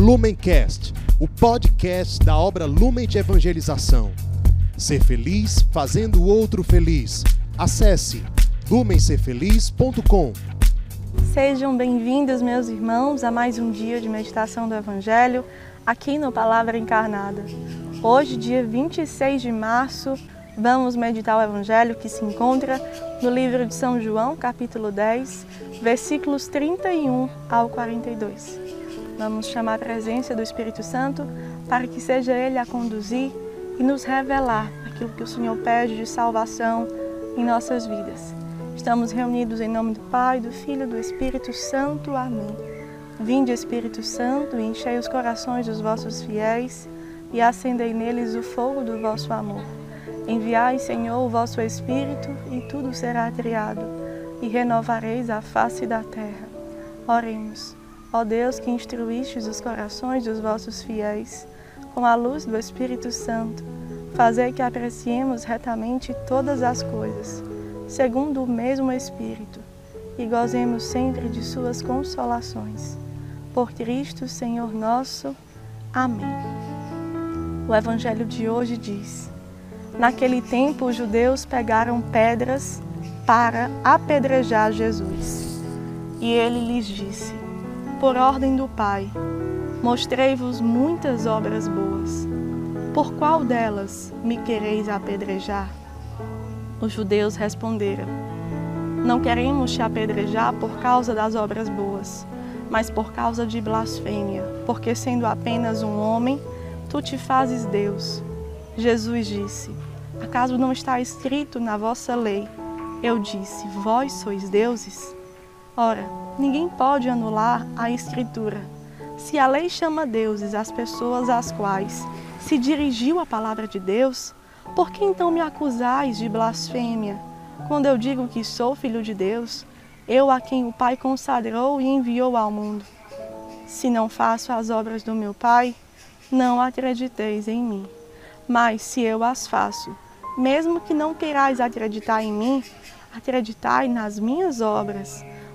Lumencast, o podcast da obra Lumen de Evangelização. Ser feliz fazendo o outro feliz. Acesse lumencerfeliz.com. Sejam bem-vindos, meus irmãos, a mais um dia de meditação do Evangelho aqui no Palavra Encarnada. Hoje, dia 26 de março, vamos meditar o Evangelho que se encontra no livro de São João, capítulo 10, versículos 31 ao 42. Vamos chamar a presença do Espírito Santo para que seja Ele a conduzir e nos revelar aquilo que o Senhor pede de salvação em nossas vidas. Estamos reunidos em nome do Pai, do Filho e do Espírito Santo. Amém. Vinde, Espírito Santo, e enchei os corações dos vossos fiéis e acendei neles o fogo do vosso amor. Enviai, Senhor, o vosso Espírito, e tudo será criado, e renovareis a face da terra. Oremos. Ó Deus, que instruístes os corações dos vossos fiéis, com a luz do Espírito Santo, fazei que apreciemos retamente todas as coisas, segundo o mesmo Espírito, e gozemos sempre de suas consolações. Por Cristo, Senhor nosso. Amém. O Evangelho de hoje diz: Naquele tempo, os judeus pegaram pedras para apedrejar Jesus. E ele lhes disse: Por ordem do Pai, mostrei-vos muitas obras boas. Por qual delas me quereis apedrejar? Os judeus responderam: Não queremos te apedrejar por causa das obras boas, mas por causa de blasfêmia, porque sendo apenas um homem, tu te fazes Deus. Jesus disse: Acaso não está escrito na vossa lei? Eu disse: Vós sois deuses? Ora, ninguém pode anular a Escritura. Se a lei chama deuses as pessoas às quais se dirigiu a palavra de Deus, por que então me acusais de blasfêmia, quando eu digo que sou filho de Deus, eu a quem o Pai consagrou e enviou ao mundo? Se não faço as obras do meu Pai, não acrediteis em mim. Mas se eu as faço, mesmo que não queirais acreditar em mim, acreditai nas minhas obras,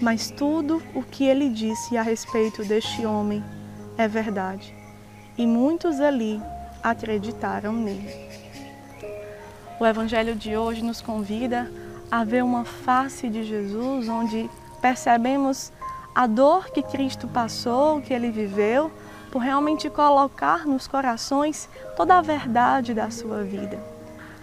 mas tudo o que ele disse a respeito deste homem é verdade. E muitos ali acreditaram nele. O Evangelho de hoje nos convida a ver uma face de Jesus onde percebemos a dor que Cristo passou, que ele viveu, por realmente colocar nos corações toda a verdade da sua vida.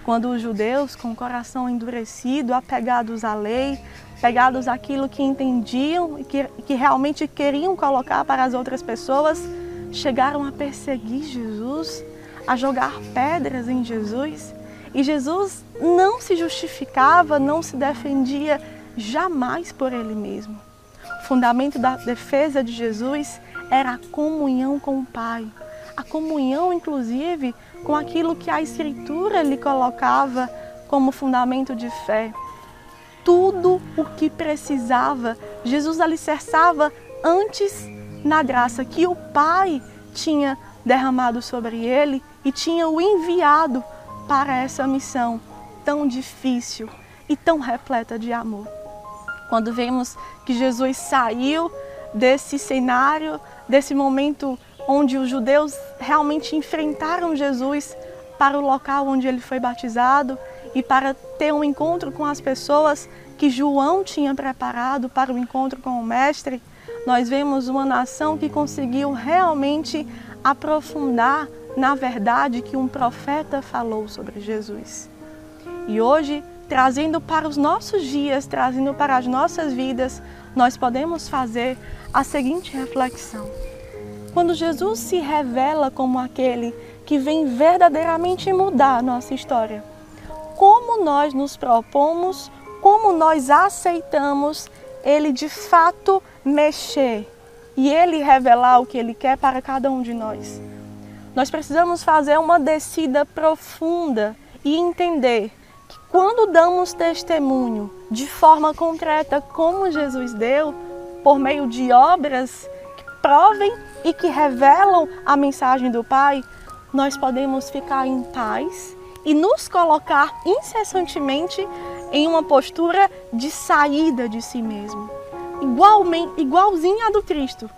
Quando os judeus, com o coração endurecido, apegados à lei, pegados àquilo que entendiam e que, que realmente queriam colocar para as outras pessoas, chegaram a perseguir Jesus, a jogar pedras em Jesus. E Jesus não se justificava, não se defendia jamais por ele mesmo. O fundamento da defesa de Jesus era a comunhão com o Pai, a comunhão, inclusive, com aquilo que a Escritura lhe colocava como fundamento de fé. Tudo o que precisava, Jesus alicerçava antes na graça que o Pai tinha derramado sobre ele e tinha o enviado para essa missão tão difícil e tão repleta de amor. Quando vemos que Jesus saiu desse cenário, desse momento onde os judeus realmente enfrentaram Jesus para o local onde ele foi batizado e para ter um encontro com as pessoas que João tinha preparado para o encontro com o Mestre, nós vemos uma nação que conseguiu realmente aprofundar na verdade que um profeta falou sobre Jesus. E hoje, trazendo para os nossos dias, trazendo para as nossas vidas, nós podemos fazer a seguinte reflexão. Quando Jesus se revela como aquele que vem verdadeiramente mudar a nossa história, como nós nos propomos, como nós aceitamos ele de fato mexer e ele revelar o que ele quer para cada um de nós. Nós precisamos fazer uma descida profunda e entender que quando damos testemunho de forma concreta, como Jesus deu, por meio de obras provem e que revelam a mensagem do Pai, nós podemos ficar em paz e nos colocar incessantemente em uma postura de saída de si mesmo, igualmente, igualzinha à do Cristo.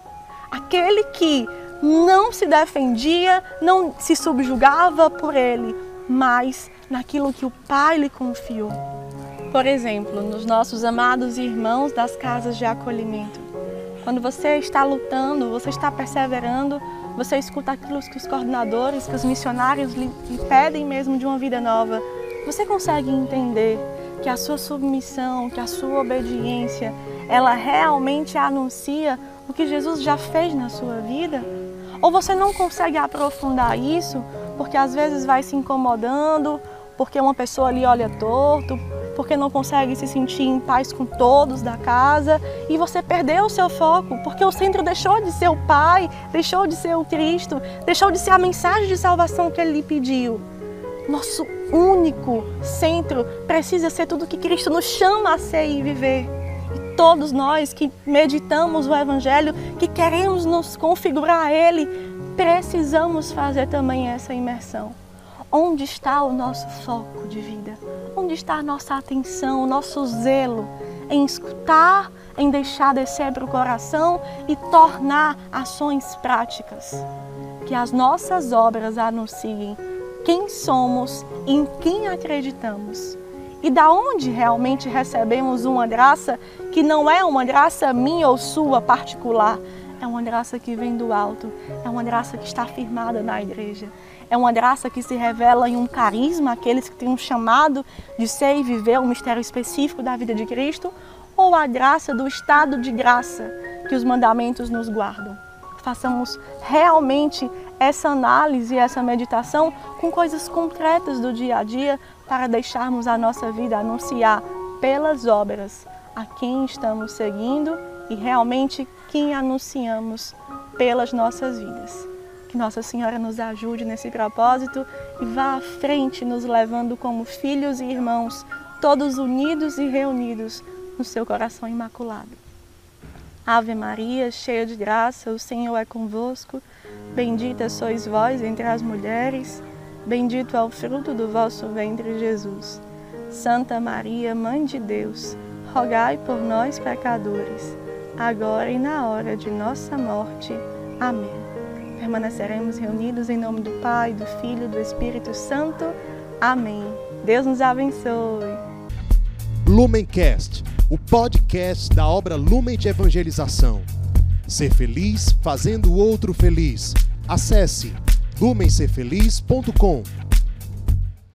Aquele que não se defendia, não se subjugava por ele, mas naquilo que o Pai lhe confiou. Por exemplo, nos nossos amados irmãos das casas de acolhimento. Quando você está lutando, você está perseverando, você escuta aquilo que os coordenadores, que os missionários lhe, lhe pedem mesmo de uma vida nova. Você consegue entender que a sua submissão, que a sua obediência, ela realmente anuncia o que Jesus já fez na sua vida? Ou você não consegue aprofundar isso porque às vezes vai se incomodando, porque uma pessoa ali olha torto, porque não consegue se sentir em paz com todos da casa e você perdeu o seu foco, porque o centro deixou de ser o Pai, deixou de ser o Cristo, deixou de ser a mensagem de salvação que ele lhe pediu. Nosso único centro precisa ser tudo que Cristo nos chama a ser e viver. E todos nós que meditamos o Evangelho, que queremos nos configurar a Ele, precisamos fazer também essa imersão. Onde está o nosso foco de vida? Onde está a nossa atenção, o nosso zelo em escutar, em deixar descer para o coração e tornar ações práticas? Que as nossas obras anunciem quem somos em quem acreditamos. E da onde realmente recebemos uma graça que não é uma graça minha ou sua particular, é uma graça que vem do alto, é uma graça que está firmada na igreja. É uma graça que se revela em um carisma aqueles que têm um chamado de ser e viver um mistério específico da vida de Cristo, ou a graça do estado de graça que os mandamentos nos guardam. Façamos realmente essa análise, essa meditação com coisas concretas do dia a dia para deixarmos a nossa vida anunciar pelas obras a quem estamos seguindo e realmente quem anunciamos pelas nossas vidas. Que Nossa Senhora nos ajude nesse propósito e vá à frente, nos levando como filhos e irmãos, todos unidos e reunidos no seu coração imaculado. Ave Maria, cheia de graça, o Senhor é convosco. Bendita sois vós entre as mulheres, bendito é o fruto do vosso ventre, Jesus. Santa Maria, Mãe de Deus, rogai por nós, pecadores, agora e na hora de nossa morte. Amém. Permaneceremos reunidos em nome do Pai, do Filho e do Espírito Santo. Amém. Deus nos abençoe. Lumencast, o podcast da obra Lumen de Evangelização. Ser feliz fazendo o outro feliz. Acesse lumencerfeliz.com.